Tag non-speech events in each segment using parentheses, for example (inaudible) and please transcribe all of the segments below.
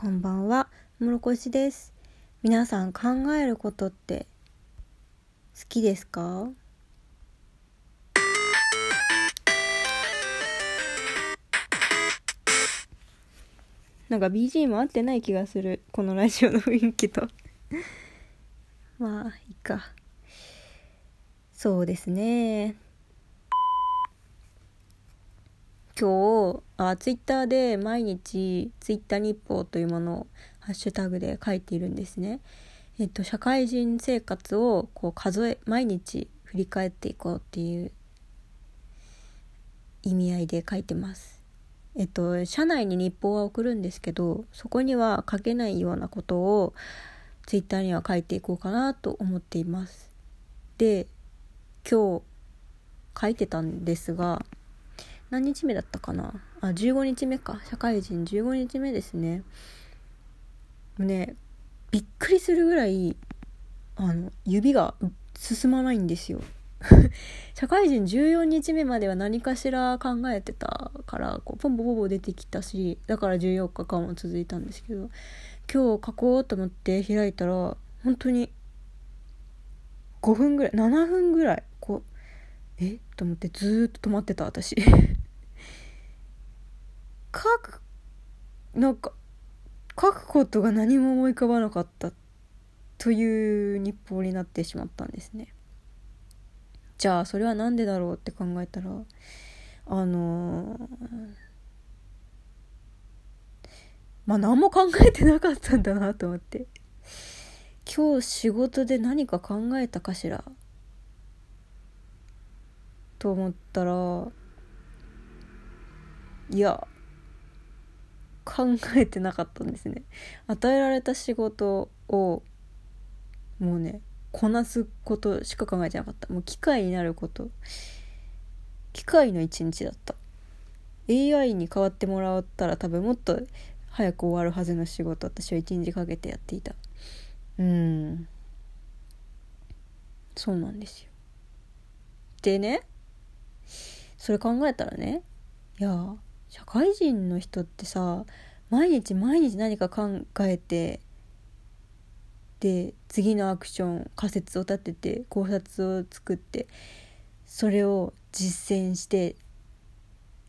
こんばんは、もろこしです。皆さん考えることって好きですか？なんか BGM 合ってない気がする。このラジオの雰囲気と。(laughs) まあ、いいか。そうですね。今日あツイッターで毎日ツイッター日報というものをハッシュタグで書いているんですね。えっと社会人生活をこう数え毎日振り返っていこうっていう意味合いで書いてます。えっと社内に日報は送るんですけどそこには書けないようなことをツイッターには書いていこうかなと思っています。で今日書いてたんですが何日目だったかな？あ15日目か。社会人15日目ですね。ねびっくりするぐらいあの指が進まないんですよ。(laughs) 社会人14日目までは何かしら考えてたからこうポンポポポ出てきたしだから14日間も続いたんですけど今日書こうと思って開いたら本当に5分ぐらい7分ぐらいこうえ？っと思ってずっと止まってた私。書くなんか書くことが何も思い浮かばなかったという日報になってしまったんですね。じゃあそれは何でだろうって考えたらあのー、まあ何も考えてなかったんだなと思って。今日仕事で何か考えたかしら？と思ったらいや考えてなかったんですね。与えられた仕事をもうねこなすことしか考えてなかった。もう機械になること。機械の一日だった。AI に代わってもらったら多分もっと早く終わるはずの仕事私は一日かけてやっていた。うん。そうなんですよ。でねそれ考えたらねいや社会人の人ってさ毎日毎日何か考えてで次のアクション仮説を立てて考察を作ってそれを実践して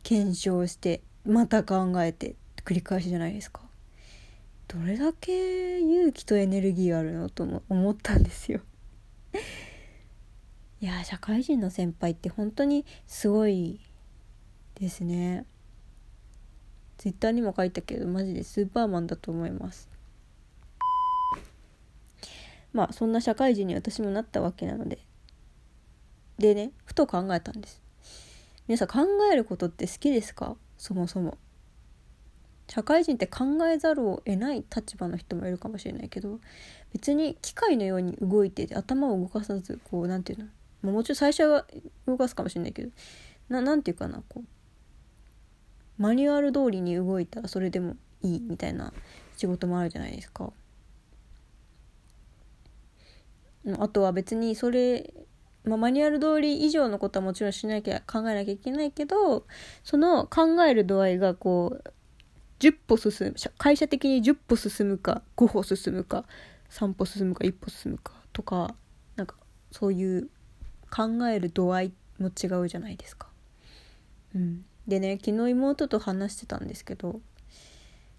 検証してまた考えて繰り返しじゃないですか。どれだけ勇気とエネルギーあるのとも思ったんですよ。いや社会人の先輩って本当にすごいですね。ツイッターにも書いたけどマジでスーパーマンだと思います。まあそんな社会人に私もなったわけなので。でねふと考えたんです。皆さん考えることって好きですか？そもそも。社会人って考えざるを得ない立場の人もいるかもしれないけど別に機械のように動いて頭を動かさずこう何て言うの？もちろん最初は動かすかもしれないけどななんていうかなこうマニュアル通りに動いたらそれでもいいみたいな仕事もあるじゃないですか。あとは別にそれ、まあ、マニュアル通り以上のことはもちろんしなきゃ考えなきゃいけないけどその考える度合いがこう10歩進む会社的に10歩進むか5歩進むか3歩進むか1歩進むかとかなんかそういう考える度合いも違うじゃないですか。うん、でね昨日妹と話してたんですけど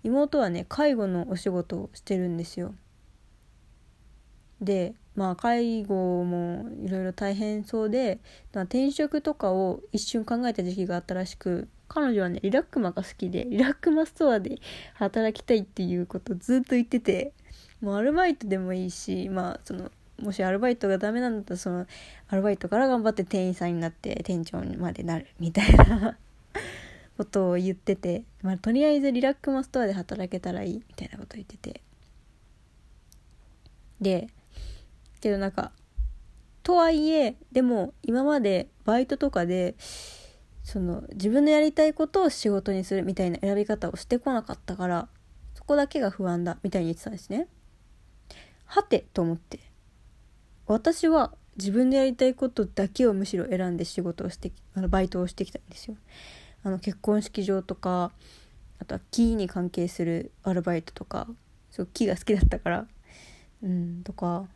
妹はね介護のお仕事をしてるんですよ。でまあ介護もいろいろ大変そうでま転職とかを一瞬考えた時期があったらしく彼女はねリラックマが好きでリラックマストアで働きたいっていうことをずっと言っててもうアルバイトでもいいしまあそのもしアルバイトがダメなんだったらそのアルバイトから頑張って店員さんになって店長までなるみたいなことを言ってて、まあ、とりあえずリラックマストアで働けたらいいみたいなことを言っててでけどなんかとはいえでも今までバイトとかでその自分のやりたいことを仕事にするみたいな選び方をしてこなかったからそこだけが不安だみたいに言ってたんですね。はてと思って私は自分でやりたいことだけをむしろ選んで仕事をしてあのバイトをしてきたんですよ。あの結婚式場とかあとは木に関係するアルバイトとかそう木が好きだったからうんとか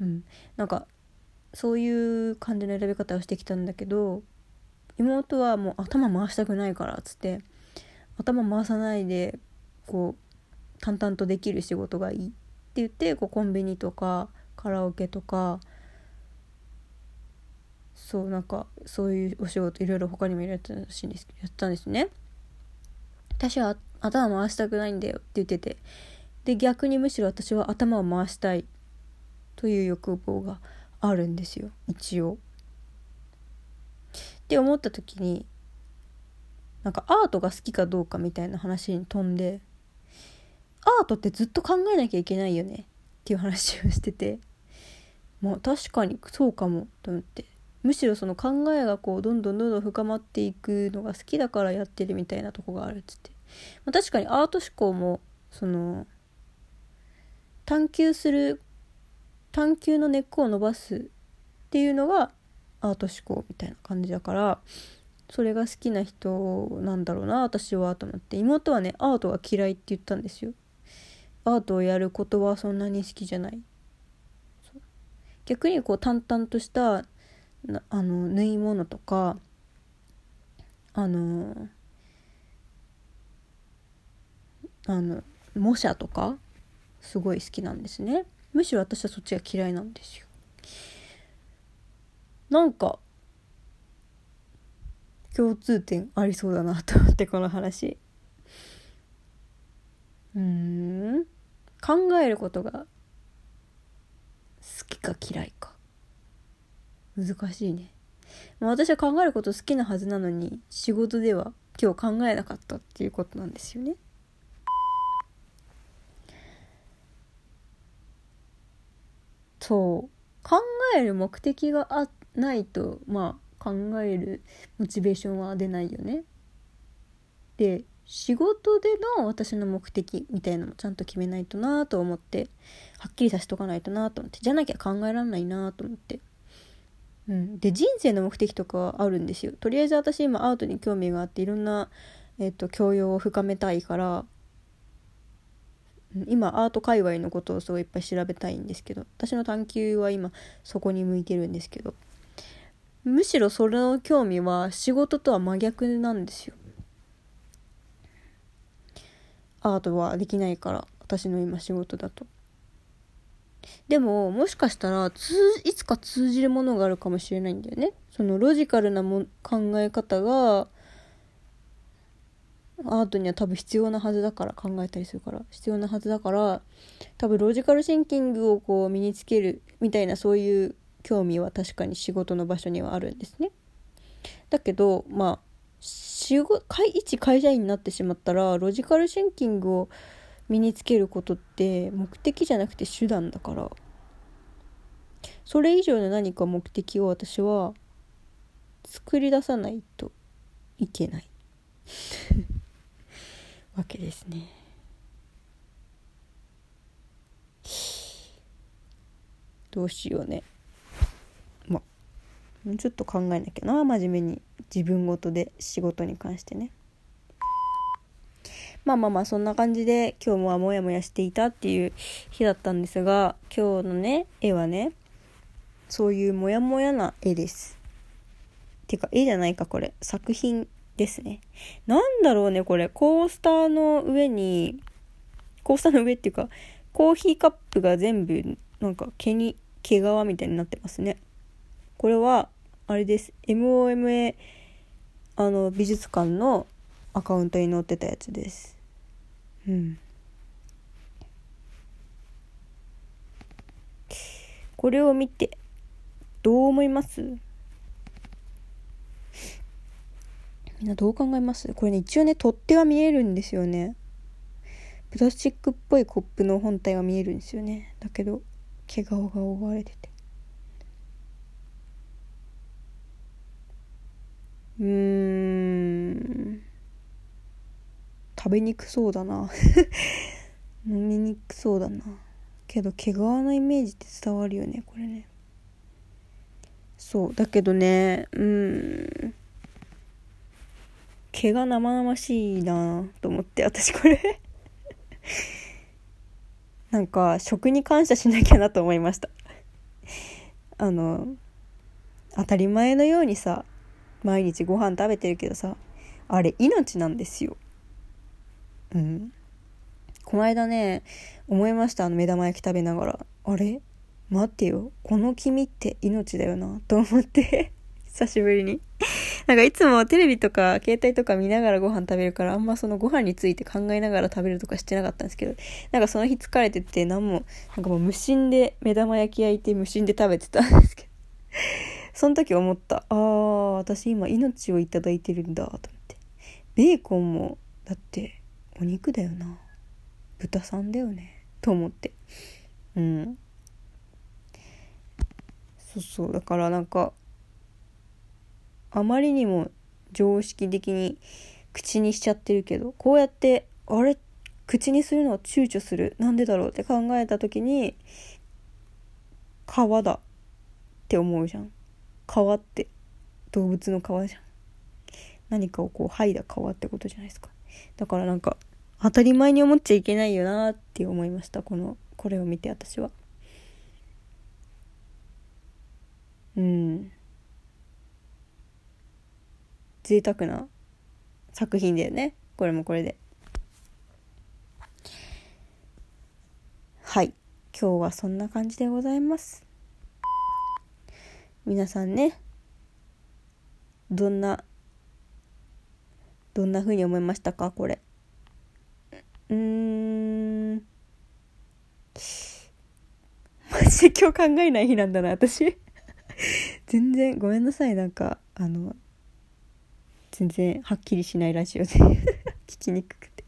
うん。なんかそういう感じの選び方をしてきたんだけど妹はもう頭回したくないからっつって頭回さないでこう淡々とできる仕事がいいって言ってこうコンビニとかカラオケとかそうなんかそういうお仕事いろいろ他にもいろやったらしいんですけどやったんですね。私は頭回したくないんだよって言ってて。で逆にむしろ私は頭を回したいという欲望があるんですよ一応。って思った時になんかアートが好きかどうかみたいな話に飛んでアートってずっと考えなきゃいけないよねっていう話をしてて。まあ確かにそうかもと思って。むしろその考えがこうどんどんどんどん深まっていくのが好きだからやってるみたいなとこがあるっつって、まあ、確かにアート思考もその探求する探求の根っこを伸ばすっていうのがアート思考みたいな感じだからそれが好きな人なんだろうな私はと思って。妹はねアートが嫌いって言ったんですよ。アートをやることはそんなに好きじゃない。逆にこう淡々としたあの縫い物とかあのあの模写とかすごい好きなんですね。むしろ私はそっちが嫌いなんですよ。なんか共通点ありそうだなと思ってこの話。うん。考えることが好きか嫌い難しいね私は考えること好きなはずなのに仕事では今日考えなかったっていうことなんですよねそう考える目的があないとまあ考えるモチベーションは出ないよね。で仕事での私の目的みたいなのもちゃんと決めないとなと思ってはっきりさせとかないとなと思ってじゃなきゃ考えられないなと思って。うん、で人生の目的とかあるんですよ。とりあえず私今アートに興味があっていろんな、えっと、教養を深めたいから今アート界隈のことをすごいいっぱい調べたいんですけど私の探求は今そこに向いてるんですけどむしろそれの興味は仕事とは真逆なんですよ。アートはできないから私の今仕事だと。でももしかしたらいつか通じるものがあるかもしれないんだよねそのロジカルなも考え方がアートには多分必要なはずだから考えたりするから必要なはずだから多分ロジカルシンキングをこう身につけるみたいなそういう興味は確かに仕事の場所にはあるんですね。だけどまあ仕事一会社員になってしまったらロジカルシンキングを身につけることって目的じゃなくて手段だからそれ以上の何か目的を私は作り出さないといけない (laughs) わけですね。どうしようね。まもうちょっと考えなきゃな真面目に自分ごとで仕事に関してね。まあまあまあそんな感じで今日もはモヤモヤしていたっていう日だったんですが今日のね絵はねそういうモヤモヤな絵です。てか絵じゃないかこれ作品ですね。なんだろうね、これ。コースターの上に、コースターの上っていうか、コーヒーカップが全部、なんか毛に、毛皮みたいになってますね。これは、あれです。MOMA、あの、美術館のアカウントに載ってたやつです。うん。これを見て、どう思います？みんなどう考えます？これね、一応ね、取っ手は見えるんですよね。プラスチックっぽいコップの本体は見えるんですよね。だけど、毛皮が覆われてて。うん。食べにくそうだな。(laughs) 飲みにくそうだな。けど、毛皮のイメージって伝わるよね、これね。そう。だけどね、うん。毛が生々しいなと思って私これ (laughs) なんか食に感謝しなきゃなと思いましたあの当たり前のようにさ毎日ご飯食べてるけどさあれ命なんですようん。この間ね思いました。あの目玉焼き食べながら。あれ？待ってよ。この黄身って命だよな。と思って。(laughs) 久しぶりに。なんかいつもテレビとか携帯とか見ながらご飯食べるからあんまそのご飯について考えながら食べるとかしてなかったんですけどなんかその日疲れてて何もなんかもう無心で目玉焼き焼いて無心で食べてたんですけど。(laughs) その時思った。あー私今命をいただいてるんだ。と思って。ベーコンもだってお肉だよな。豚さんだよね。と思って。うん。そうそう。だからなんかあまりにも常識的に口にしちゃってるけどこうやってあれ？口にするのは躊躇する。なんでだろうって考えた時に皮だ。って思うじゃん。皮って動物の皮じゃん。何かをこう剥いだ皮ってことじゃないですか。だからなんか当たり前に思っちゃいけないよなって思いました。このこれを見て私は。うん。贅沢な作品だよね。これもこれで。はい。今日はそんな感じでございます。皆さんねどんなどんな風に思いましたか？これ。うーん。マジで今日考えない日なんだな私。全然ごめんなさいなんかあの全然はっきりしないラジオで (laughs) 聞きにくくて。